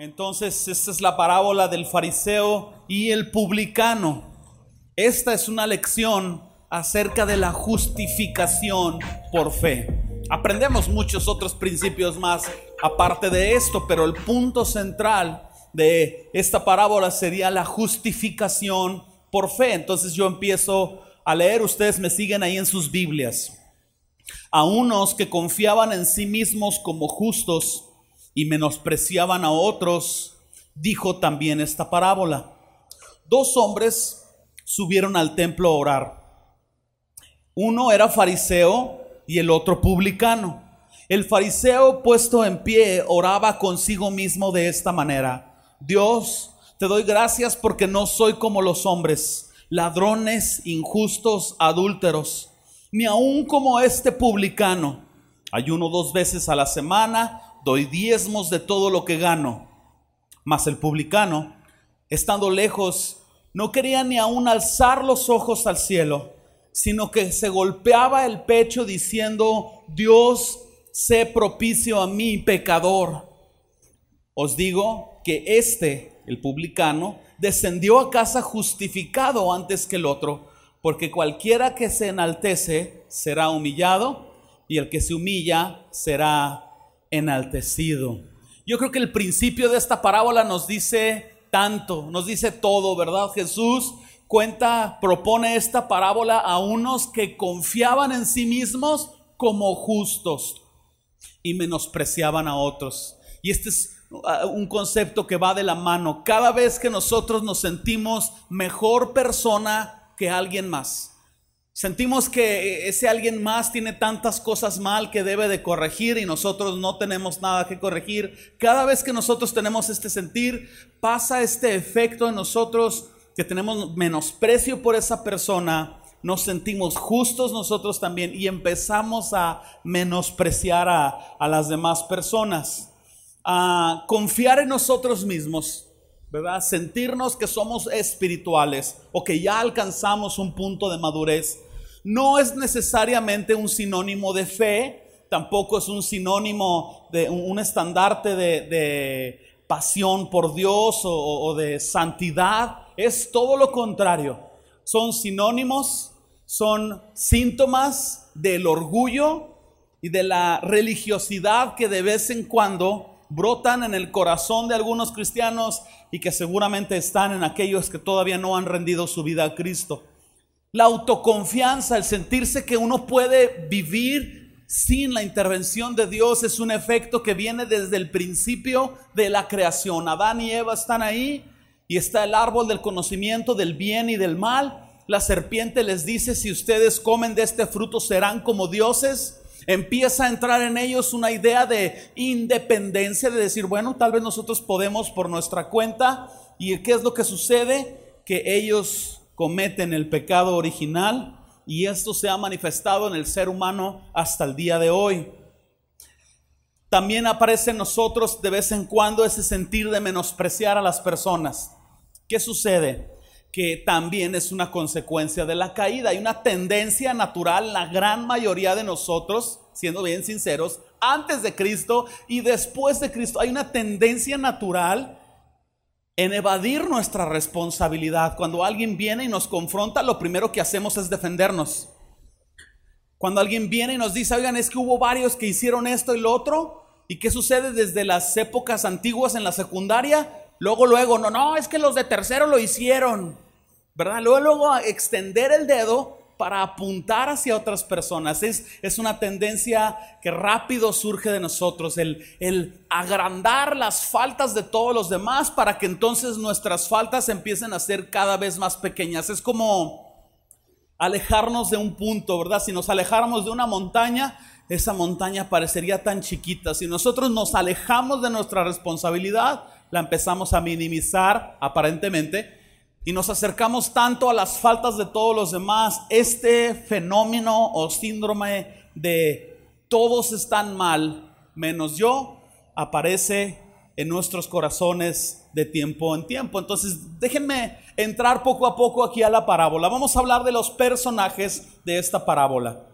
Entonces, esta es la parábola del fariseo y el publicano. Esta es una lección acerca de la justificación por fe. Aprendemos muchos otros principios más aparte de esto, pero el punto central de esta parábola sería la justificación por fe. Entonces yo empiezo a leer, ustedes me siguen ahí en sus Biblias. A unos que confiaban en sí mismos como justos y menospreciaban a otros, dijo también esta parábola. Dos hombres subieron al templo a orar. Uno era fariseo y el otro publicano. El fariseo puesto en pie oraba consigo mismo de esta manera. Dios, te doy gracias porque no soy como los hombres, ladrones, injustos, adúlteros, ni aun como este publicano. Ayuno dos veces a la semana, doy diezmos de todo lo que gano. Mas el publicano, estando lejos, no quería ni aun alzar los ojos al cielo, sino que se golpeaba el pecho diciendo, Dios, sé propicio a mí, pecador. Os digo que este, el publicano, descendió a casa justificado antes que el otro, porque cualquiera que se enaltece será humillado y el que se humilla será enaltecido. Yo creo que el principio de esta parábola nos dice tanto, nos dice todo, ¿verdad? Jesús cuenta, propone esta parábola a unos que confiaban en sí mismos como justos y menospreciaban a otros. Y este es uh, un concepto que va de la mano. Cada vez que nosotros nos sentimos mejor persona que alguien más, sentimos que ese alguien más tiene tantas cosas mal que debe de corregir y nosotros no tenemos nada que corregir. Cada vez que nosotros tenemos este sentir, pasa este efecto en nosotros que tenemos menosprecio por esa persona, nos sentimos justos nosotros también y empezamos a menospreciar a, las demás personas, a confiar en nosotros mismos, ¿verdad? Sentirnos que somos espirituales o que ya alcanzamos un punto de madurez. No es necesariamente un sinónimo de fe, tampoco es un sinónimo de un estandarte de, pasión por Dios o de santidad, es todo lo contrario. Son sinónimos son síntomas del orgullo y de la religiosidad que de vez en cuando brotan en el corazón de algunos cristianos y que seguramente están en aquellos que todavía no han rendido su vida a Cristo. La autoconfianza, el sentirse que uno puede vivir sin la intervención de Dios es un efecto que viene desde el principio de la creación. Adán y Eva están ahí y está el árbol del conocimiento del bien y del mal la serpiente les dice, si ustedes comen de este fruto serán como dioses. Empieza a entrar en ellos una idea de independencia, de decir, bueno, tal vez nosotros podemos por nuestra cuenta. ¿Y qué es lo que sucede? Que ellos cometen el pecado original y esto se ha manifestado en el ser humano hasta el día de hoy. También aparece en nosotros de vez en cuando ese sentir de menospreciar a las personas. ¿Qué sucede? que también es una consecuencia de la caída. Hay una tendencia natural, la gran mayoría de nosotros, siendo bien sinceros, antes de Cristo y después de Cristo, hay una tendencia natural en evadir nuestra responsabilidad. Cuando alguien viene y nos confronta, lo primero que hacemos es defendernos. Cuando alguien viene y nos dice, oigan, es que hubo varios que hicieron esto y lo otro, ¿y qué sucede desde las épocas antiguas en la secundaria? Luego, luego, no, no, es que los de tercero lo hicieron, ¿verdad? Luego, luego, extender el dedo para apuntar hacia otras personas. Es, es una tendencia que rápido surge de nosotros, el, el agrandar las faltas de todos los demás para que entonces nuestras faltas empiecen a ser cada vez más pequeñas. Es como alejarnos de un punto, ¿verdad? Si nos alejáramos de una montaña, esa montaña parecería tan chiquita. Si nosotros nos alejamos de nuestra responsabilidad, la empezamos a minimizar aparentemente y nos acercamos tanto a las faltas de todos los demás. Este fenómeno o síndrome de todos están mal menos yo aparece en nuestros corazones de tiempo en tiempo. Entonces, déjenme entrar poco a poco aquí a la parábola. Vamos a hablar de los personajes de esta parábola.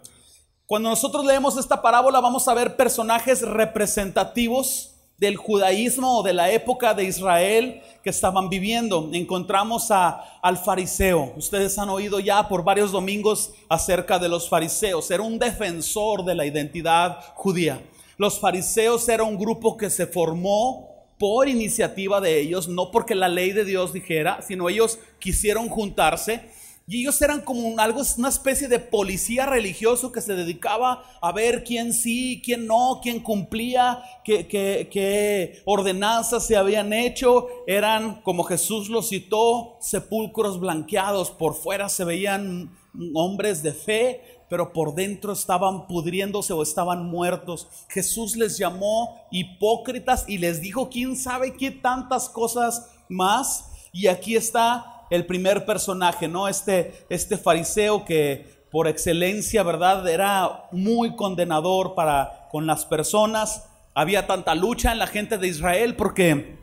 Cuando nosotros leemos esta parábola vamos a ver personajes representativos del judaísmo o de la época de Israel que estaban viviendo. Encontramos a, al fariseo. Ustedes han oído ya por varios domingos acerca de los fariseos. Era un defensor de la identidad judía. Los fariseos era un grupo que se formó por iniciativa de ellos, no porque la ley de Dios dijera, sino ellos quisieron juntarse y ellos eran como algo, una especie de policía religioso que se dedicaba a ver quién sí, quién no, quién cumplía, qué, qué, ordenanzas se habían hecho. Eran, como Jesús lo citó, sepulcros blanqueados. Por fuera se veían hombres de fe, pero por dentro estaban pudriéndose o estaban muertos. Jesús les llamó hipócritas y les dijo, quién sabe qué tantas cosas más. Y aquí está el primer personaje, ¿no? Este, este fariseo que por excelencia, ¿verdad? Era muy condenador para con las personas. Había tanta lucha en la gente de Israel porque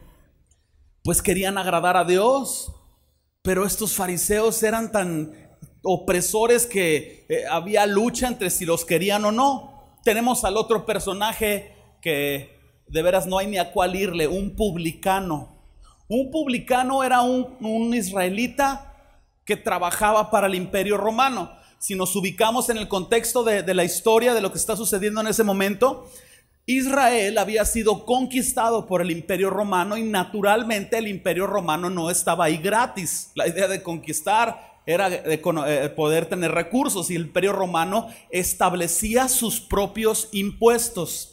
pues querían agradar a Dios, pero estos fariseos eran tan opresores que eh, había lucha entre si los querían o no. Tenemos al otro personaje que de veras no hay ni a cuál irle, un publicano. Un publicano era un, israelita que trabajaba para el imperio romano. Si nos ubicamos en el contexto de, la historia de lo que está sucediendo en ese momento, Israel había sido conquistado por el imperio romano y naturalmente el imperio romano no estaba ahí gratis. La idea de conquistar era eh, poder tener recursos y el imperio romano establecía sus propios impuestos.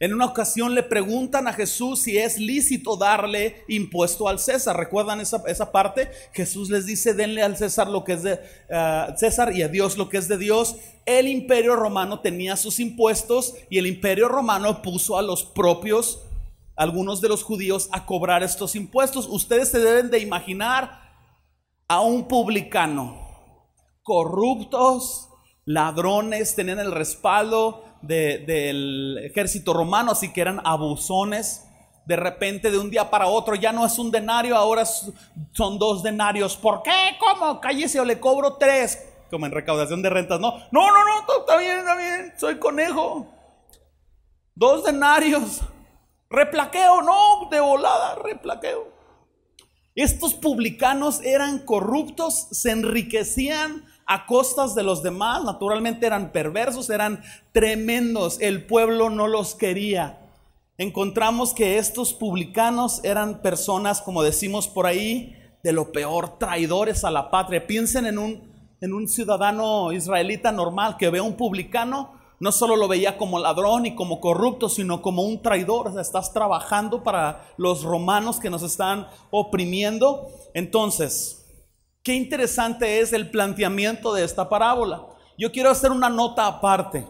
En una ocasión le preguntan a Jesús si es lícito darle impuesto al César. ¿Recuerdan esa, parte? Jesús les dice, denle al César lo que es de eh, César y a Dios lo que es de Dios. El imperio romano tenía sus impuestos y el imperio romano puso a los propios, algunos de los judíos, a cobrar estos impuestos. Ustedes se deben de imaginar a un publicano, corruptos, ladrones, tenían el respaldo del ejército romano, así que eran abusones. De repente, de un día para otro, ya no es un denario, ahora son dos denarios. ¿Por qué? ¿Cómo? Cállese o le cobro tres. Como en recaudación de rentas, ¿no? No, no, no, está bien, está bien, soy conejo. Dos denarios. Replaqueo, no, de volada, replaqueo. Estos publicanos eran corruptos, se enriquecían a costas de los demás, naturalmente eran perversos, eran tremendos, el pueblo no los quería. Encontramos que estos publicanos eran personas, como decimos por ahí, de lo peor, traidores a la patria. Piensen en un, en un ciudadano israelita normal que ve a un publicano, no solo lo veía como ladrón y como corrupto, sino como un traidor. Estás trabajando para los romanos que nos están oprimiendo. Entonces, Qué interesante es el planteamiento de esta parábola. Yo quiero hacer una nota aparte.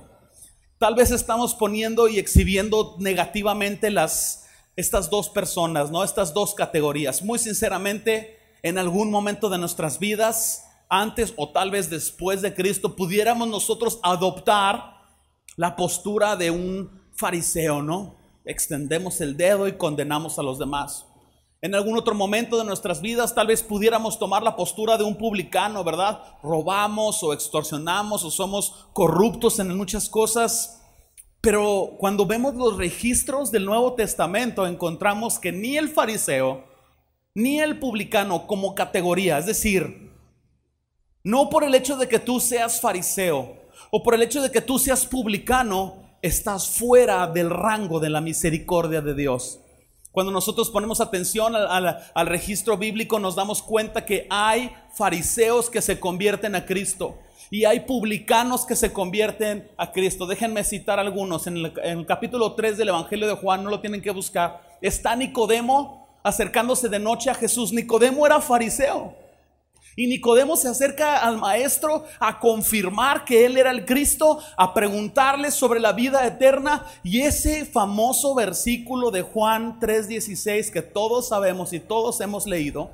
Tal vez estamos poniendo y exhibiendo negativamente las estas dos personas, ¿no? Estas dos categorías. Muy sinceramente, en algún momento de nuestras vidas, antes o tal vez después de Cristo, pudiéramos nosotros adoptar la postura de un fariseo, ¿no? Extendemos el dedo y condenamos a los demás. En algún otro momento de nuestras vidas tal vez pudiéramos tomar la postura de un publicano, ¿verdad? Robamos o extorsionamos o somos corruptos en muchas cosas. Pero cuando vemos los registros del Nuevo Testamento encontramos que ni el fariseo ni el publicano como categoría, es decir, no por el hecho de que tú seas fariseo o por el hecho de que tú seas publicano, estás fuera del rango de la misericordia de Dios. Cuando nosotros ponemos atención al, registro bíblico nos damos cuenta que hay fariseos que se convierten a Cristo y hay publicanos que se convierten a Cristo. Déjenme citar algunos. En el, en el, capítulo 3 del Evangelio de Juan, no lo tienen que buscar, está Nicodemo acercándose de noche a Jesús. Nicodemo era fariseo. Y Nicodemo se acerca al maestro a confirmar que él era el Cristo, a preguntarle sobre la vida eterna. Y ese famoso versículo de Juan 3:16 que todos sabemos y todos hemos leído,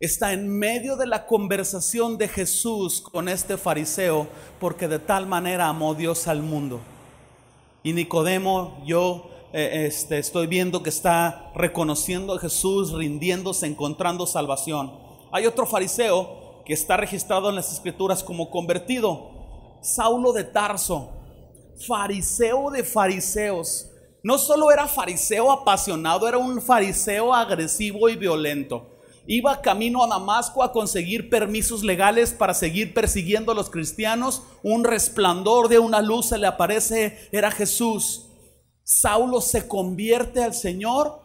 está en medio de la conversación de Jesús con este fariseo, porque de tal manera amó Dios al mundo. Y Nicodemo, yo eh, este, estoy viendo que está reconociendo a Jesús, rindiéndose, encontrando salvación. Hay otro fariseo que está registrado en las escrituras como convertido, Saulo de Tarso, fariseo de fariseos, no solo era fariseo apasionado, era un fariseo agresivo y violento. Iba camino a Damasco a conseguir permisos legales para seguir persiguiendo a los cristianos. Un resplandor de una luz se le aparece, era Jesús. Saulo se convierte al Señor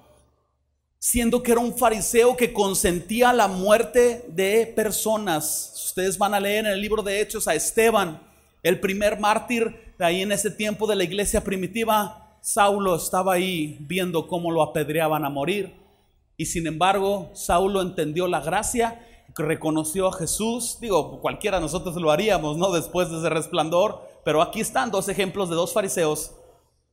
siendo que era un fariseo que consentía la muerte de personas. Ustedes van a leer en el libro de Hechos a Esteban, el primer mártir de ahí en ese tiempo de la iglesia primitiva. Saulo estaba ahí viendo cómo lo apedreaban a morir. Y sin embargo, Saulo entendió la gracia, reconoció a Jesús. Digo, cualquiera de nosotros lo haríamos, ¿no? Después de ese resplandor. Pero aquí están dos ejemplos de dos fariseos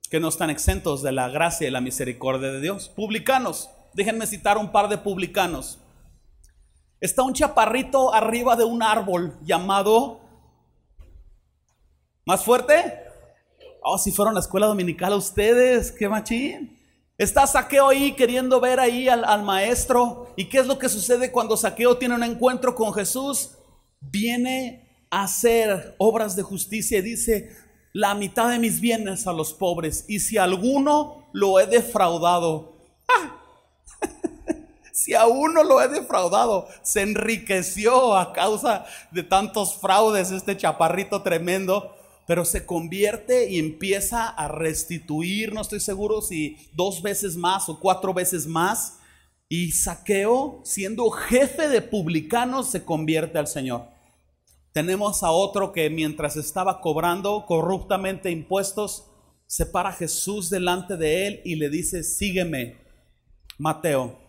que no están exentos de la gracia y la misericordia de Dios. Publicanos. Déjenme citar un par de publicanos. Está un chaparrito arriba de un árbol llamado... ¿Más fuerte? Oh, si fueron a la escuela dominical ustedes, qué machín. Está Saqueo ahí queriendo ver ahí al, al, maestro. ¿Y qué es lo que sucede cuando Saqueo tiene un encuentro con Jesús? Viene a hacer obras de justicia y dice, la mitad de mis bienes a los pobres. Y si alguno lo he defraudado, ¡ah! Si a uno lo he defraudado, se enriqueció a causa de tantos fraudes este chaparrito tremendo, pero se convierte y empieza a restituir, no estoy seguro si dos veces más o cuatro veces más. Y Saqueo, siendo jefe de publicanos, se convierte al Señor. Tenemos a otro que mientras estaba cobrando corruptamente impuestos, se para Jesús delante de él y le dice, sígueme, Mateo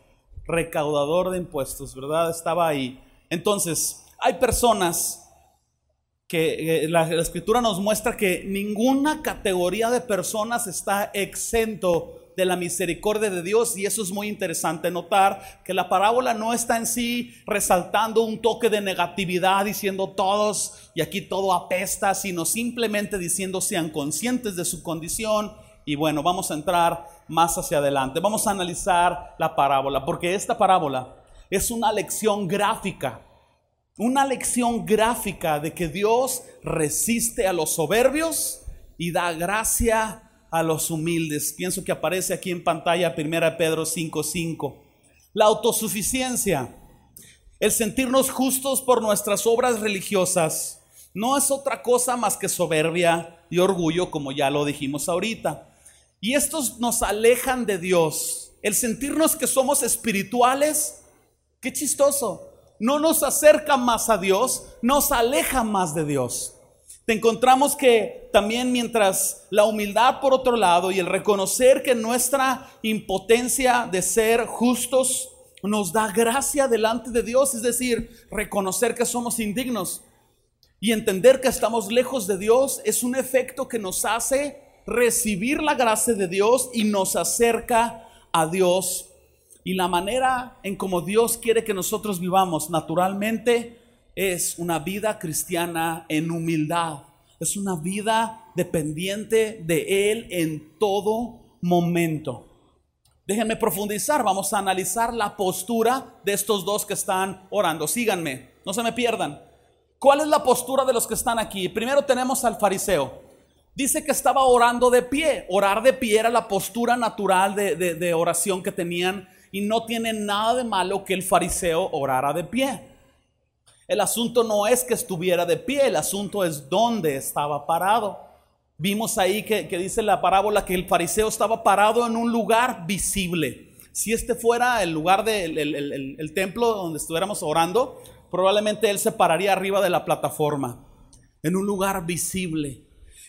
recaudador de impuestos, ¿verdad? Estaba ahí. Entonces, hay personas que eh, la, escritura nos muestra que ninguna categoría de personas está exento de la misericordia de Dios y eso es muy interesante notar que la parábola no está en sí resaltando un toque de negatividad diciendo todos y aquí todo apesta, sino simplemente diciendo sean conscientes de su condición y bueno, vamos a entrar más hacia adelante. Vamos a analizar la parábola, porque esta parábola es una lección gráfica, una lección gráfica de que Dios resiste a los soberbios y da gracia a los humildes. Pienso que aparece aquí en pantalla 1 Pedro 5:5. La autosuficiencia, el sentirnos justos por nuestras obras religiosas, no es otra cosa más que soberbia y orgullo, como ya lo dijimos ahorita. Y estos nos alejan de Dios. El sentirnos que somos espirituales, qué chistoso. No nos acerca más a Dios, nos aleja más de Dios. Te encontramos que también mientras la humildad por otro lado y el reconocer que nuestra impotencia de ser justos nos da gracia delante de Dios, es decir, reconocer que somos indignos y entender que estamos lejos de Dios es un efecto que nos hace recibir la gracia de Dios y nos acerca a Dios. Y la manera en como Dios quiere que nosotros vivamos naturalmente es una vida cristiana en humildad. Es una vida dependiente de Él en todo momento. Déjenme profundizar, vamos a analizar la postura de estos dos que están orando. Síganme, no se me pierdan. ¿Cuál es la postura de los que están aquí? Primero tenemos al fariseo. Dice que estaba orando de pie. Orar de pie era la postura natural de, oración que tenían y no tiene nada de malo que el fariseo orara de pie. El asunto no es que estuviera de pie, el asunto es dónde estaba parado. Vimos ahí que, dice la parábola que el fariseo estaba parado en un lugar visible. Si este fuera el lugar del el templo donde estuviéramos orando, probablemente él se pararía arriba de la plataforma, en un lugar visible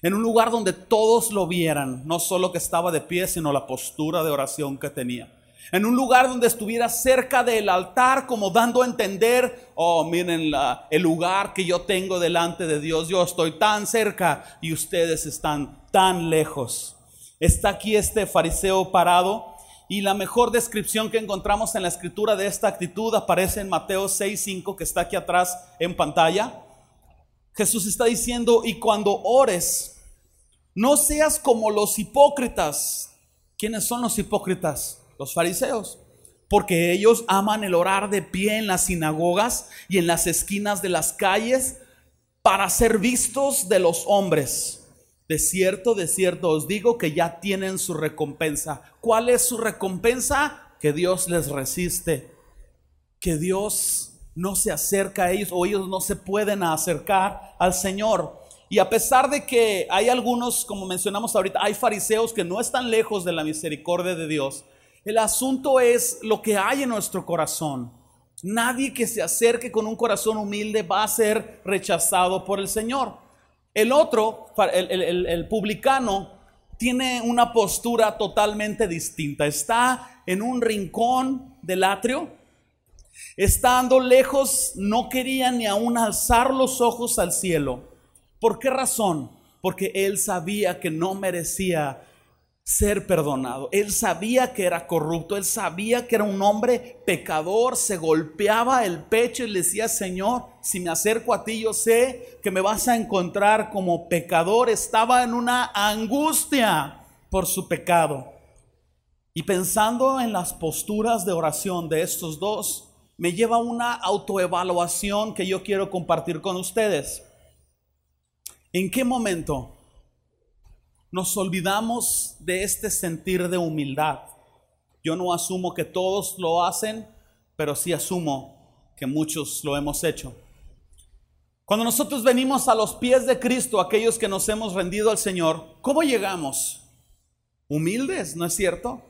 en un lugar donde todos lo vieran, no solo que estaba de pie, sino la postura de oración que tenía. En un lugar donde estuviera cerca del altar, como dando a entender, oh, miren el lugar que yo tengo delante de Dios, yo estoy tan cerca y ustedes están tan lejos. Está aquí este fariseo parado y la mejor descripción que encontramos en la escritura de esta actitud aparece en Mateo 6:5 que está aquí atrás en pantalla. Jesús está diciendo, y cuando ores, no seas como los hipócritas. ¿Quiénes son los hipócritas? Los fariseos. Porque ellos aman el orar de pie en las sinagogas y en las esquinas de las calles para ser vistos de los hombres. De cierto, de cierto os digo que ya tienen su recompensa. ¿Cuál es su recompensa? Que Dios les resiste. Que Dios no se acerca a ellos o ellos no se pueden acercar al Señor. Y a pesar de que hay algunos, como mencionamos ahorita, hay fariseos que no están lejos de la misericordia de Dios, el asunto es lo que hay en nuestro corazón. Nadie que se acerque con un corazón humilde va a ser rechazado por el Señor. El otro, el, publicano, tiene una postura totalmente distinta. Está en un rincón del atrio, estando lejos, no quería ni aún alzar los ojos al cielo. ¿Por qué razón? Porque él sabía que no merecía ser perdonado. Él sabía que era corrupto, él sabía que era un hombre pecador, se golpeaba el pecho y le decía, Señor, si me acerco a ti, yo sé que me vas a encontrar como pecador. Estaba en una angustia por su pecado. Y pensando en las posturas de oración de estos dos, me lleva a una autoevaluación que yo quiero compartir con ustedes. ¿En qué momento nos olvidamos de este sentir de humildad. Yo no asumo que todos lo hacen, pero sí asumo que muchos lo hemos hecho. Cuando nosotros venimos a los pies de Cristo, aquellos que nos hemos rendido al Señor, ¿cómo llegamos? Humildes, ¿no es cierto?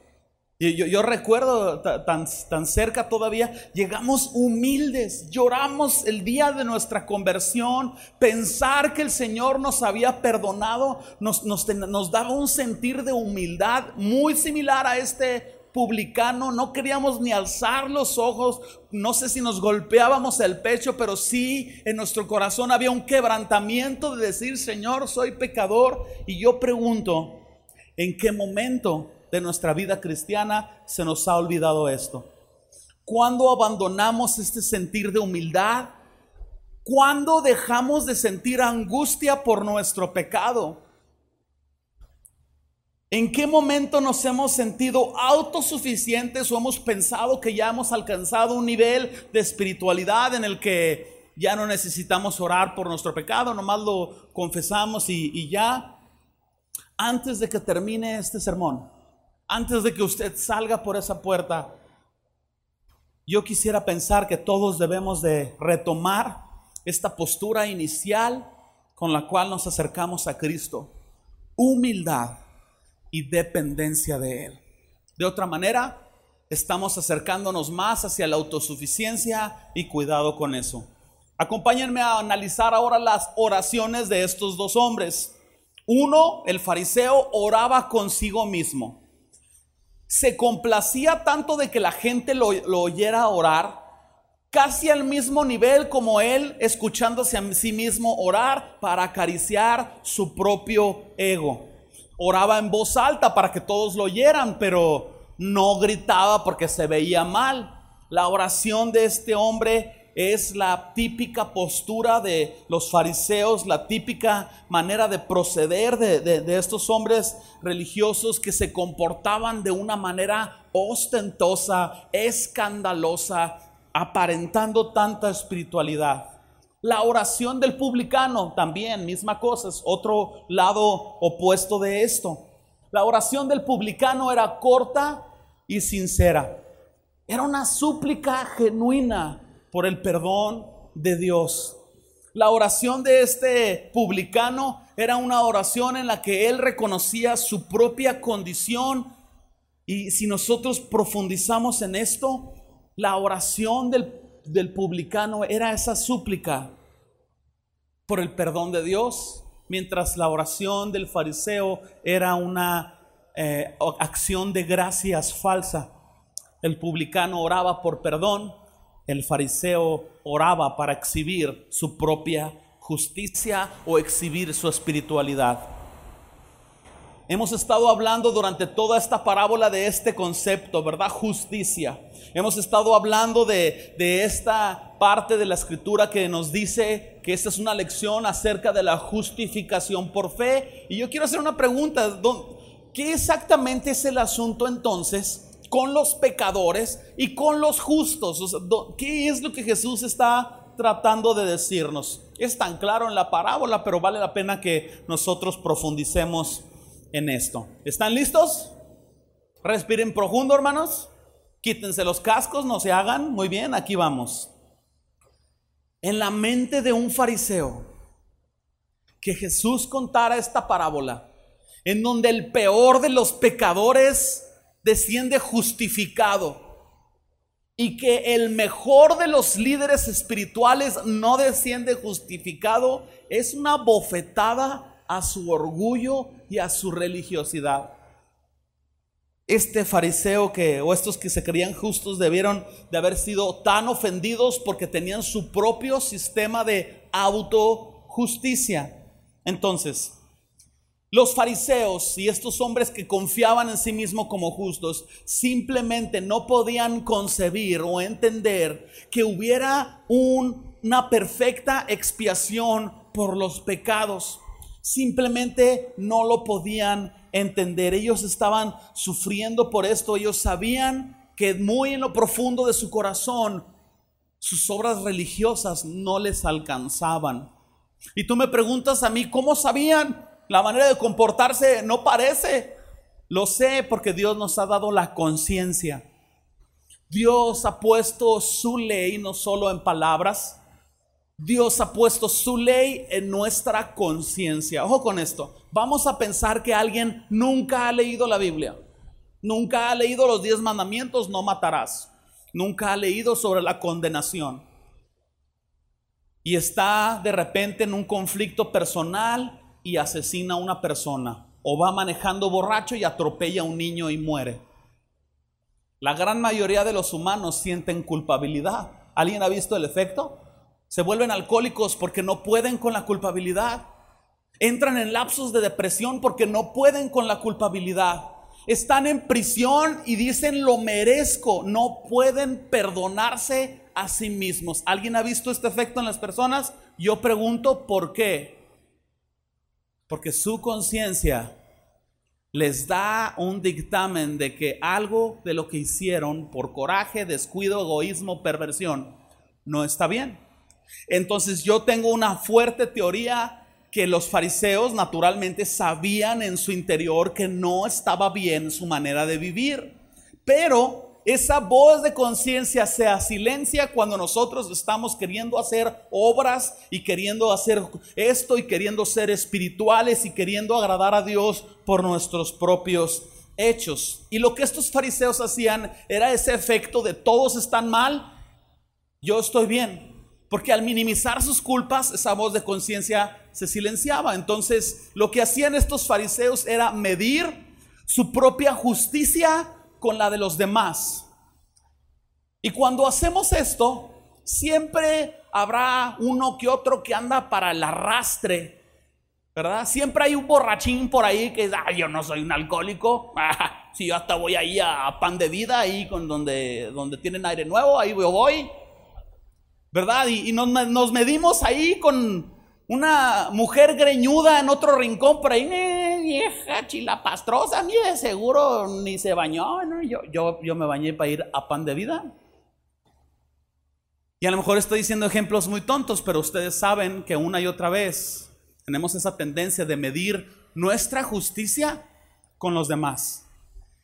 Yo, recuerdo tan, tan cerca todavía, llegamos humildes, lloramos el día de nuestra conversión, pensar que el Señor nos había perdonado nos, nos, nos daba un sentir de humildad muy similar a este publicano, no queríamos ni alzar los ojos, no sé si nos golpeábamos el pecho, pero sí en nuestro corazón había un quebrantamiento de decir, Señor, soy pecador. Y yo pregunto, ¿en qué momento de nuestra vida cristiana se nos ha olvidado esto. Cuando abandonamos este sentir de humildad? Cuando dejamos de sentir angustia por nuestro pecado? ¿En qué momento nos hemos sentido autosuficientes o hemos pensado que ya hemos alcanzado un nivel de espiritualidad en el que ya no necesitamos orar por nuestro pecado, nomás lo confesamos y, y ya? Antes de que termine este sermón, antes de que usted salga por esa puerta, yo quisiera pensar que todos debemos de retomar esta postura inicial con la cual nos acercamos a Cristo. Humildad y dependencia de Él. De otra manera, estamos acercándonos más hacia la autosuficiencia y cuidado con eso. Acompáñenme a analizar ahora las oraciones de estos dos hombres. Uno, el fariseo, oraba consigo mismo se complacía tanto de que la gente lo, oyera orar, casi al mismo nivel como él escuchándose a sí mismo orar para acariciar su propio ego. Oraba en voz alta para que todos lo oyeran, pero no gritaba porque se veía mal. La oración de este hombre es la típica postura de los fariseos, la típica manera de proceder de, estos hombres religiosos que se comportaban de una manera ostentosa, escandalosa, aparentando tanta espiritualidad. La oración del publicano también, misma cosa, es otro lado opuesto de esto. La oración del publicano era corta y sincera. Era una súplica genuina por el perdón de Dios. La oración de este publicano era una oración en la que él reconocía su propia condición. Y si nosotros profundizamos en esto, la oración del, publicano era esa súplica por el perdón de Dios, mientras la oración del fariseo era una eh, acción de gracias falsa. El publicano oraba por perdón, el fariseo oraba para exhibir su propia justicia o exhibir su espiritualidad. Hemos estado hablando durante toda esta parábola de este concepto, ¿verdad? Justicia. Hemos estado hablando de, de, esta parte de la escritura que nos dice que esta es una lección acerca de la justificación por fe. Y yo quiero hacer una pregunta. ¿Qué exactamente es el asunto entonces con los pecadores y con los justos. ¿Qué es lo que Jesús está tratando de decirnos? es tan claro en la parábola, pero vale la pena que nosotros profundicemos en esto. ¿Están listos? Respiren profundo, hermanos. Quítense los cascos, no se hagan. Muy bien, aquí vamos. En la mente de un fariseo, que Jesús contara esta parábola, en donde el peor de los pecadores desciende justificado y que el mejor de los líderes espirituales no desciende justificado, es una bofetada a su orgullo y a su religiosidad. Este fariseo que, o estos que se creían justos, debieron de haber sido tan ofendidos porque tenían su propio sistema de autojusticia. Entonces, los fariseos y estos hombres que confiaban en sí mismos como justos simplemente no podían concebir o entender que hubiera una perfecta expiación por los pecados. Simplemente no lo podían entender. Ellos estaban sufriendo por esto. Ellos sabían que muy en lo profundo de su corazón sus obras religiosas no les alcanzaban. Y tú me preguntas a mí, ¿cómo sabían? La manera de comportarse no parece. Lo sé porque Dios nos ha dado la conciencia. Dios ha puesto su ley no solo en palabras, Dios ha puesto su ley en nuestra conciencia. Ojo con esto. Vamos a pensar que alguien nunca ha leído la Biblia. Nunca ha leído los diez mandamientos, no matarás. Nunca ha leído sobre la condenación. Y está de repente en un conflicto personal y asesina a una persona o va manejando borracho y atropella a un niño y muere. La gran mayoría de los humanos sienten culpabilidad. ¿Alguien ha visto el efecto? Se vuelven alcohólicos porque no pueden con la culpabilidad. Entran en lapsos de depresión porque no pueden con la culpabilidad. Están en prisión y dicen lo merezco. No pueden perdonarse a sí mismos. ¿Alguien ha visto este efecto en las personas? Yo pregunto por qué. Porque su conciencia les da un dictamen de que algo de lo que hicieron por coraje, descuido, egoísmo, perversión, no está bien. Entonces yo tengo una fuerte teoría que los fariseos naturalmente sabían en su interior que no estaba bien su manera de vivir. Pero esa voz de conciencia se silencia cuando nosotros estamos queriendo hacer obras y queriendo hacer esto y queriendo ser espirituales y queriendo agradar a Dios por nuestros propios hechos. Y lo que estos fariseos hacían era ese efecto de todos están mal, yo estoy bien. Porque al minimizar sus culpas, esa voz de conciencia se silenciaba. Entonces, lo que hacían estos fariseos era medir su propia justicia con la de los demás. Y cuando hacemos esto, siempre habrá uno que otro que anda para el arrastre, ¿verdad? Siempre hay un borrachín por ahí que dice, ah, yo no soy un alcohólico, si yo hasta voy ahí a pan de vida, ahí con donde, donde tienen aire nuevo, ahí voy, ¿verdad? Y, nos, nos medimos ahí con, una mujer greñuda en otro rincón por ahí, vieja chilapastrosa, ni de seguro ni se bañó. Yo, yo, yo me bañé para ir a pan de vida. Y a lo mejor estoy diciendo ejemplos muy tontos, pero ustedes saben que una y otra vez tenemos esa tendencia de medir nuestra justicia con los demás.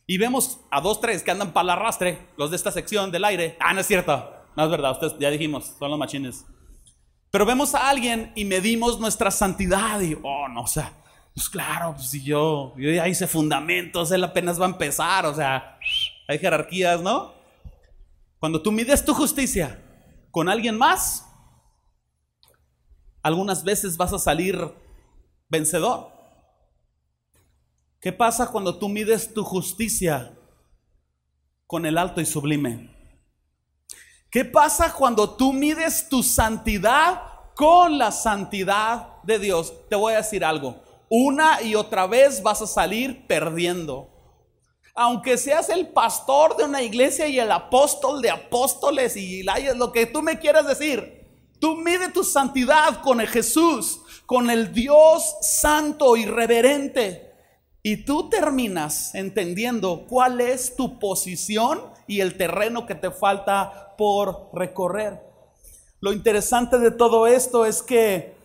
Y vemos a dos, tres que andan para el arrastre, los de esta sección del aire. Ah, no es cierto. No es verdad, ustedes ya dijimos, son los machines. Pero vemos a alguien y medimos nuestra santidad y, oh, no, o sea, pues claro, pues si yo, yo ya hice fundamentos, él apenas va a empezar, o sea, hay jerarquías, ¿no? Cuando tú mides tu justicia con alguien más, algunas veces vas a salir vencedor. ¿Qué pasa cuando tú mides tu justicia con el alto y sublime? ¿Qué pasa cuando tú mides tu santidad con la santidad de Dios? Te voy a decir algo. Una y otra vez vas a salir perdiendo. Aunque seas el pastor de una iglesia y el apóstol de apóstoles y lo que tú me quieras decir, tú mide tu santidad con Jesús, con el Dios santo y reverente. Y tú terminas entendiendo cuál es tu posición y el terreno que te falta por recorrer. Lo interesante de todo esto es que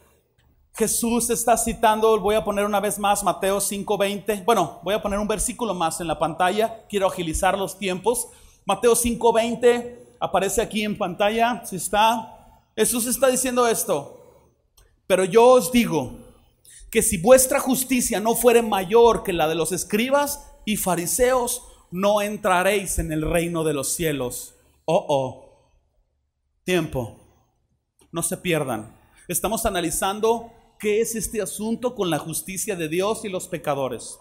Jesús está citando, voy a poner una vez más Mateo 5:20. Bueno, voy a poner un versículo más en la pantalla, quiero agilizar los tiempos. Mateo 5:20 aparece aquí en pantalla, si está. Jesús está diciendo esto. Pero yo os digo que si vuestra justicia no fuere mayor que la de los escribas y fariseos, no entraréis en el reino de los cielos. Oh, oh. Tiempo. No se pierdan. Estamos analizando qué es este asunto con la justicia de Dios y los pecadores.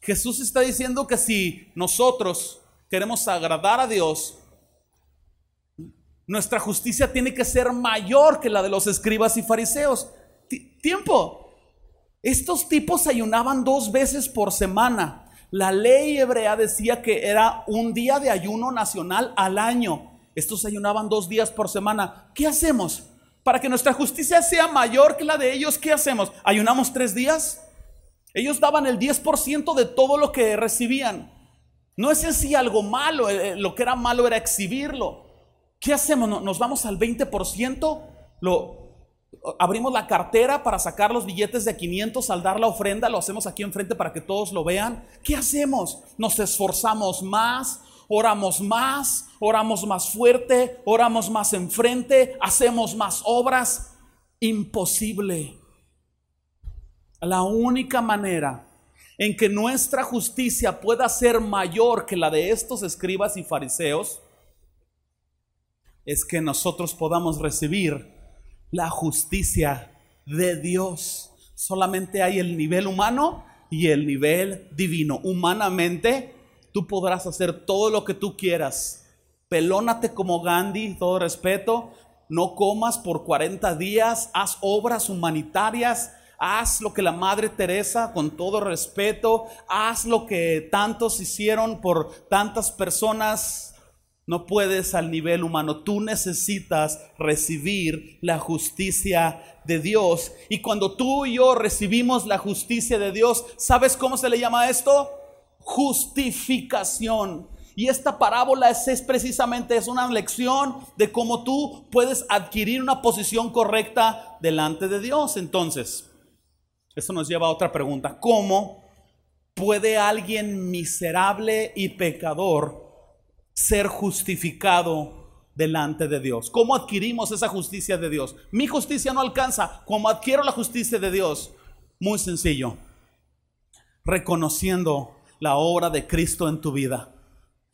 Jesús está diciendo que si nosotros queremos agradar a Dios, nuestra justicia tiene que ser mayor que la de los escribas y fariseos. tiempo. Estos tipos ayunaban dos veces por semana. La ley hebrea decía que era un día de ayuno nacional al año. Estos ayunaban dos días por semana. ¿Qué hacemos? Para que nuestra justicia sea mayor que la de ellos, ¿qué hacemos? ¿Ayunamos tres días? Ellos daban el 10% de todo lo que recibían. No es en sí algo malo, eh, eh, lo que era malo era exhibirlo. ¿Qué hacemos? ¿Nos vamos al 20%? Lo, abrimos la cartera para sacar los billetes de 500 al dar la ofrenda, lo hacemos aquí enfrente para que todos lo vean. ¿Qué hacemos? Nos esforzamos más, oramos más, oramos más fuerte, oramos más enfrente, hacemos más obras. Imposible. La única manera en que nuestra justicia pueda ser mayor que la de estos escribas y fariseos es que nosotros podamos recibir la justicia de Dios. Solamente hay el nivel humano y el nivel divino. Humanamente, tú podrás hacer todo lo que tú quieras. Pelónate como Gandhi, todo respeto. No comas por 40 días, haz obras humanitarias, haz lo que la Madre Teresa, con todo respeto, haz lo que tantos hicieron por tantas personas no puedes al nivel humano. Tú necesitas recibir la justicia de Dios. Y cuando tú y yo recibimos la justicia de Dios, ¿sabes cómo se le llama esto? Justificación. Y esta parábola es, precisamente es una lección de cómo tú puedes adquirir una posición correcta delante de Dios. Entonces, eso nos lleva a otra pregunta. ¿Cómo puede alguien miserable y pecador ser justificado delante de Dios. ¿Cómo adquirimos esa justicia de Dios? Mi justicia no alcanza. ¿Cómo adquiero la justicia de Dios? Muy sencillo. Reconociendo la obra de Cristo en tu vida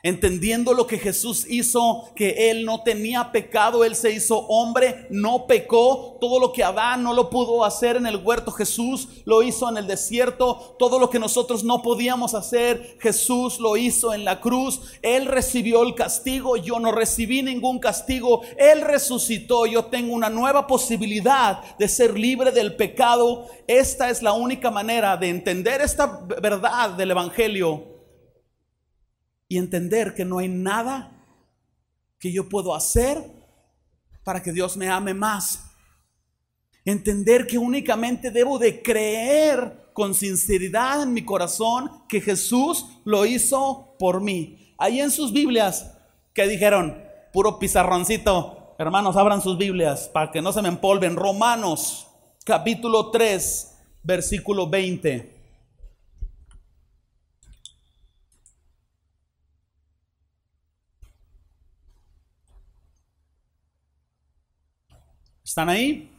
entendiendo lo que Jesús hizo, que Él no tenía pecado, Él se hizo hombre, no pecó, todo lo que Adán no lo pudo hacer en el huerto, Jesús lo hizo en el desierto, todo lo que nosotros no podíamos hacer, Jesús lo hizo en la cruz, Él recibió el castigo, yo no recibí ningún castigo, Él resucitó, yo tengo una nueva posibilidad de ser libre del pecado, esta es la única manera de entender esta verdad del Evangelio y entender que no hay nada que yo puedo hacer para que Dios me ame más. Entender que únicamente debo de creer con sinceridad en mi corazón que Jesús lo hizo por mí. Ahí en sus Biblias, que dijeron? Puro pizarroncito. Hermanos, abran sus Biblias para que no se me empolven. Romanos, capítulo 3, versículo 20. ¿Están ahí?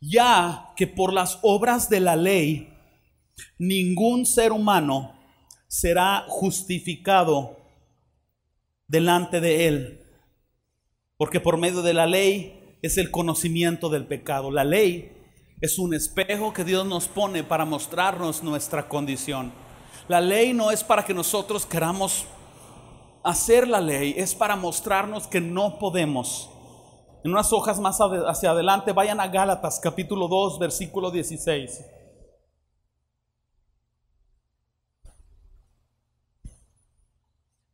Ya que por las obras de la ley ningún ser humano será justificado delante de él. Porque por medio de la ley es el conocimiento del pecado. La ley es un espejo que Dios nos pone para mostrarnos nuestra condición. La ley no es para que nosotros queramos hacer la ley, es para mostrarnos que no podemos en unas hojas más hacia adelante, vayan a Gálatas capítulo 2, versículo 16.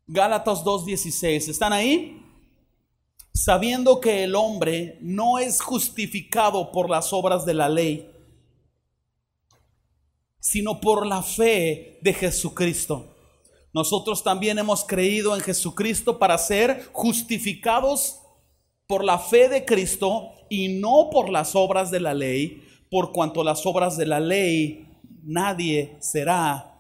Gálatas 2:16, ¿están ahí? Sabiendo que el hombre no es justificado por las obras de la ley, sino por la fe de Jesucristo. Nosotros también hemos creído en Jesucristo para ser justificados por la fe de Cristo y no por las obras de la ley, por cuanto las obras de la ley nadie será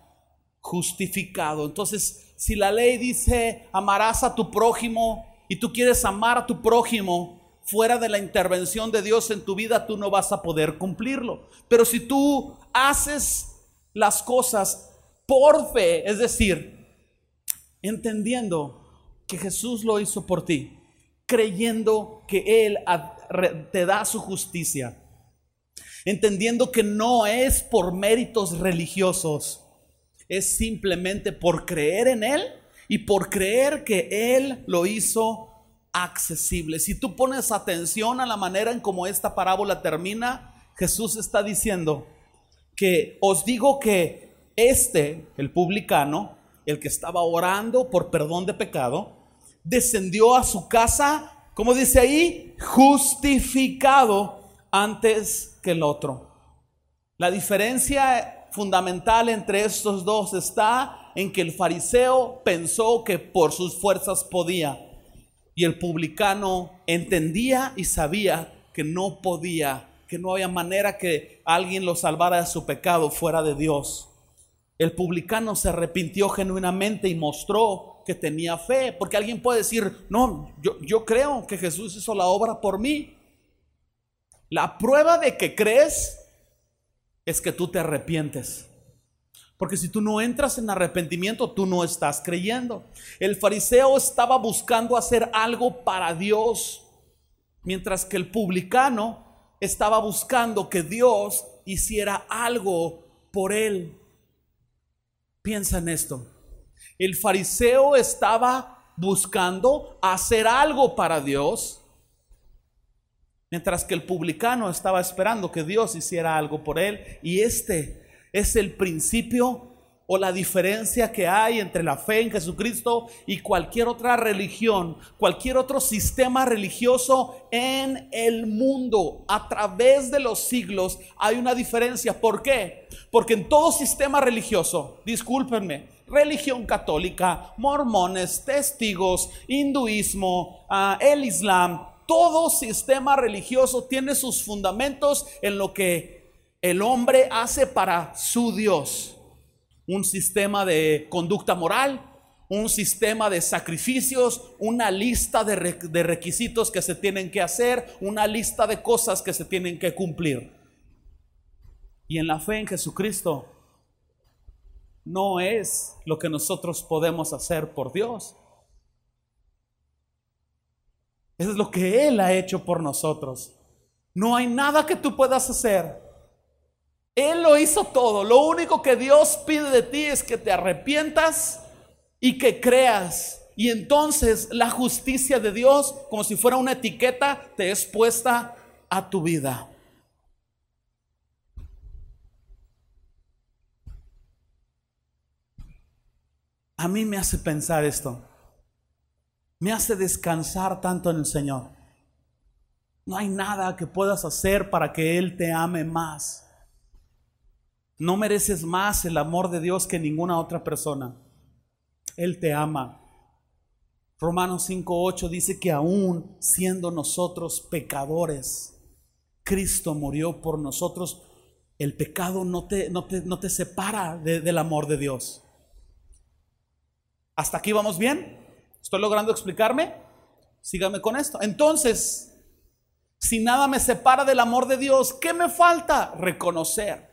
justificado. Entonces, si la ley dice amarás a tu prójimo y tú quieres amar a tu prójimo fuera de la intervención de Dios en tu vida, tú no vas a poder cumplirlo. Pero si tú haces las cosas por fe, es decir, entendiendo que Jesús lo hizo por ti, creyendo que Él te da su justicia, entendiendo que no es por méritos religiosos, es simplemente por creer en Él y por creer que Él lo hizo accesible. Si tú pones atención a la manera en cómo esta parábola termina, Jesús está diciendo que os digo que este, el publicano, el que estaba orando por perdón de pecado, descendió a su casa, como dice ahí, justificado antes que el otro. La diferencia fundamental entre estos dos está en que el fariseo pensó que por sus fuerzas podía y el publicano entendía y sabía que no podía, que no había manera que alguien lo salvara de su pecado fuera de Dios. El publicano se arrepintió genuinamente y mostró que tenía fe, porque alguien puede decir, no, yo, yo creo que Jesús hizo la obra por mí. La prueba de que crees es que tú te arrepientes. Porque si tú no entras en arrepentimiento, tú no estás creyendo. El fariseo estaba buscando hacer algo para Dios, mientras que el publicano estaba buscando que Dios hiciera algo por él. Piensa en esto. El fariseo estaba buscando hacer algo para Dios, mientras que el publicano estaba esperando que Dios hiciera algo por él. Y este es el principio o la diferencia que hay entre la fe en Jesucristo y cualquier otra religión, cualquier otro sistema religioso en el mundo. A través de los siglos hay una diferencia. ¿Por qué? Porque en todo sistema religioso, discúlpenme, religión católica, mormones, testigos, hinduismo, ah, el islam, todo sistema religioso tiene sus fundamentos en lo que el hombre hace para su Dios un sistema de conducta moral, un sistema de sacrificios, una lista de, requisitos que se tienen que hacer, una lista de cosas que se tienen que cumplir. Y en la fe en Jesucristo no es lo que nosotros podemos hacer por Dios. Es lo que Él ha hecho por nosotros. No hay nada que tú puedas hacer él lo hizo todo. Lo único que Dios pide de ti es que te arrepientas y que creas. Y entonces la justicia de Dios, como si fuera una etiqueta, te es puesta a tu vida. A mí me hace pensar esto. Me hace descansar tanto en el Señor. No hay nada que puedas hacer para que Él te ame más. No mereces más el amor de Dios que ninguna otra persona. Él te ama. Romanos 5.8 dice que aún siendo nosotros pecadores, Cristo murió por nosotros. El pecado no te, no te, separa del amor de Dios. ¿Hasta aquí vamos bien? ¿Estoy logrando explicarme? Sígame con esto. Entonces, si nada me separa del amor de Dios, ¿qué me falta? Reconocer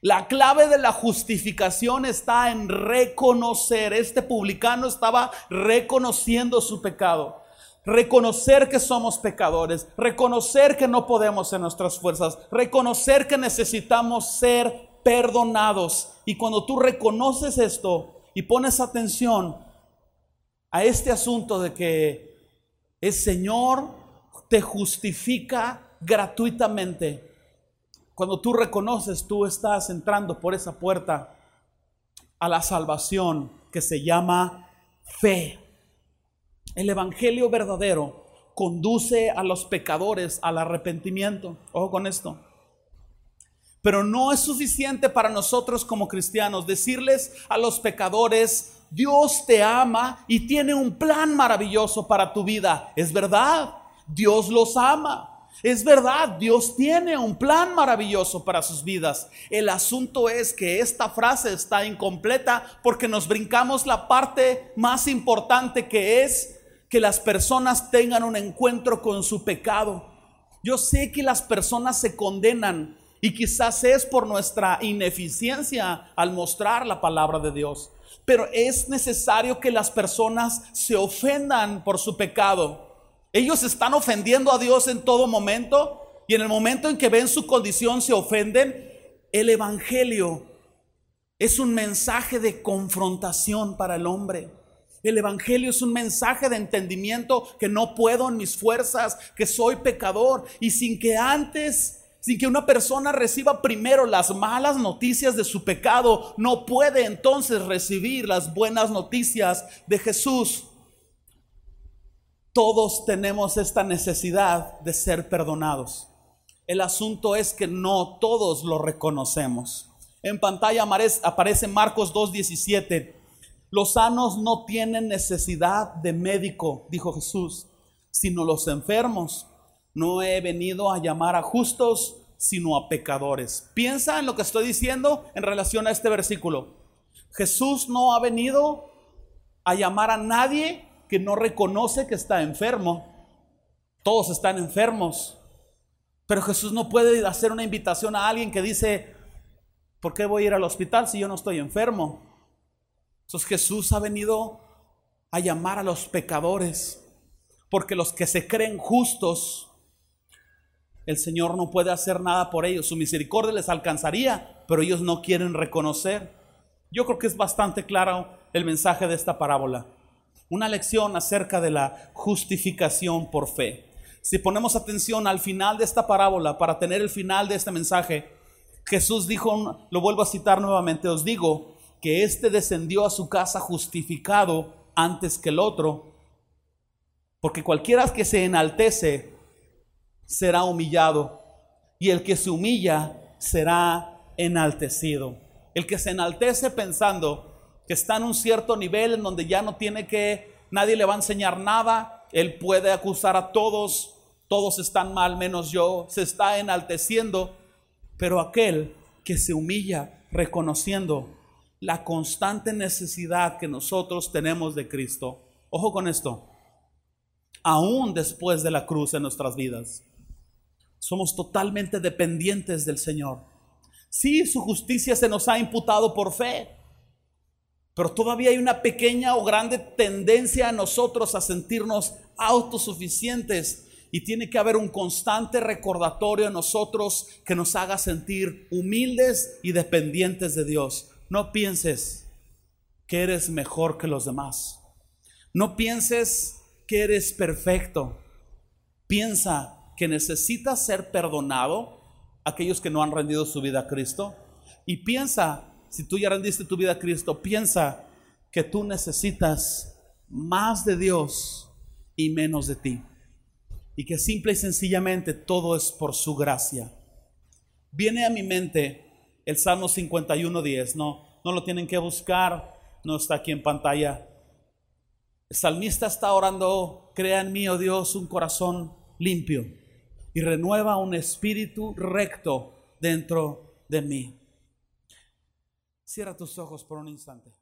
la clave de la justificación está en reconocer. Este publicano estaba reconociendo su pecado. Reconocer que somos pecadores, reconocer que no podemos en nuestras fuerzas, reconocer que necesitamos ser perdonados. Y cuando tú reconoces esto y pones atención a este asunto de que el Señor te justifica gratuitamente, cuando tú reconoces, tú estás entrando por esa puerta a la salvación que se llama fe. El Evangelio verdadero conduce a los pecadores al arrepentimiento. Ojo con esto. Pero no es suficiente para nosotros como cristianos decirles a los pecadores, Dios te ama y tiene un plan maravilloso para tu vida. Es verdad, Dios los ama. Es verdad, Dios tiene un plan maravilloso para sus vidas. El asunto es que esta frase está incompleta porque nos brincamos la parte más importante que es que las personas tengan un encuentro con su pecado. Yo sé que las personas se condenan y quizás es por nuestra ineficiencia al mostrar la palabra de Dios. Pero es necesario que las personas se ofendan por su pecado. Ellos están ofendiendo a Dios en todo momento y en el momento en que ven su condición se ofenden. El Evangelio es un mensaje de confrontación para el hombre. El Evangelio es un mensaje de entendimiento que no puedo en mis fuerzas, que soy pecador y sin que antes sin que una persona reciba primero las malas noticias de su pecado, no puede entonces recibir las buenas noticias de Jesús. Todos tenemos esta necesidad de ser perdonados. El asunto es que no todos lo reconocemos. En pantalla aparece Marcos 2.17. Los sanos no tienen necesidad de médico, dijo Jesús, sino los enfermos. No he venido a llamar a justos, sino a pecadores. Piensa en lo que estoy diciendo en relación a este versículo. Jesús no ha venido a llamar a nadie que no reconoce que está enfermo. Todos están enfermos. Pero Jesús no puede hacer una invitación a alguien que dice, ¿por qué voy a ir al hospital si yo no estoy enfermo? Entonces Jesús ha venido a llamar a los pecadores, porque los que se creen justos, el Señor no puede hacer nada por ellos. Su misericordia les alcanzaría, pero ellos no quieren reconocer. Yo creo que es bastante claro el mensaje de esta parábola una lección acerca de la justificación por fe. Si ponemos atención al final de esta parábola, para tener el final de este mensaje, Jesús dijo, lo vuelvo a citar nuevamente, os digo que éste descendió a su casa justificado antes que el otro, porque cualquiera que se enaltece será humillado, y el que se humilla será enaltecido. El que se enaltece pensando que está en un cierto nivel en donde ya no tiene que, nadie le va a enseñar nada, él puede acusar a todos, todos están mal menos yo, se está enalteciendo, pero aquel que se humilla reconociendo la constante necesidad que nosotros tenemos de Cristo. Ojo con esto, aún después de la cruz en nuestras vidas, somos totalmente dependientes del Señor. Sí, su justicia se nos ha imputado por fe, pero todavía hay una pequeña o grande tendencia a nosotros a sentirnos autosuficientes y tiene que haber un constante recordatorio a nosotros que nos haga sentir humildes y dependientes de Dios. No pienses que eres mejor que los demás. No pienses que eres perfecto. Piensa que necesitas ser perdonado, aquellos que no han rendido su vida a Cristo. Y piensa si tú ya rendiste tu vida a Cristo, piensa que tú necesitas más de Dios y menos de ti. Y que simple y sencillamente todo es por su gracia. Viene a mi mente el Salmo 51.10, no, no lo tienen que buscar, no está aquí en pantalla. El salmista está orando, crea en mí, oh Dios, un corazón limpio y renueva un espíritu recto dentro de mí. Cierra tus ojos por un instante.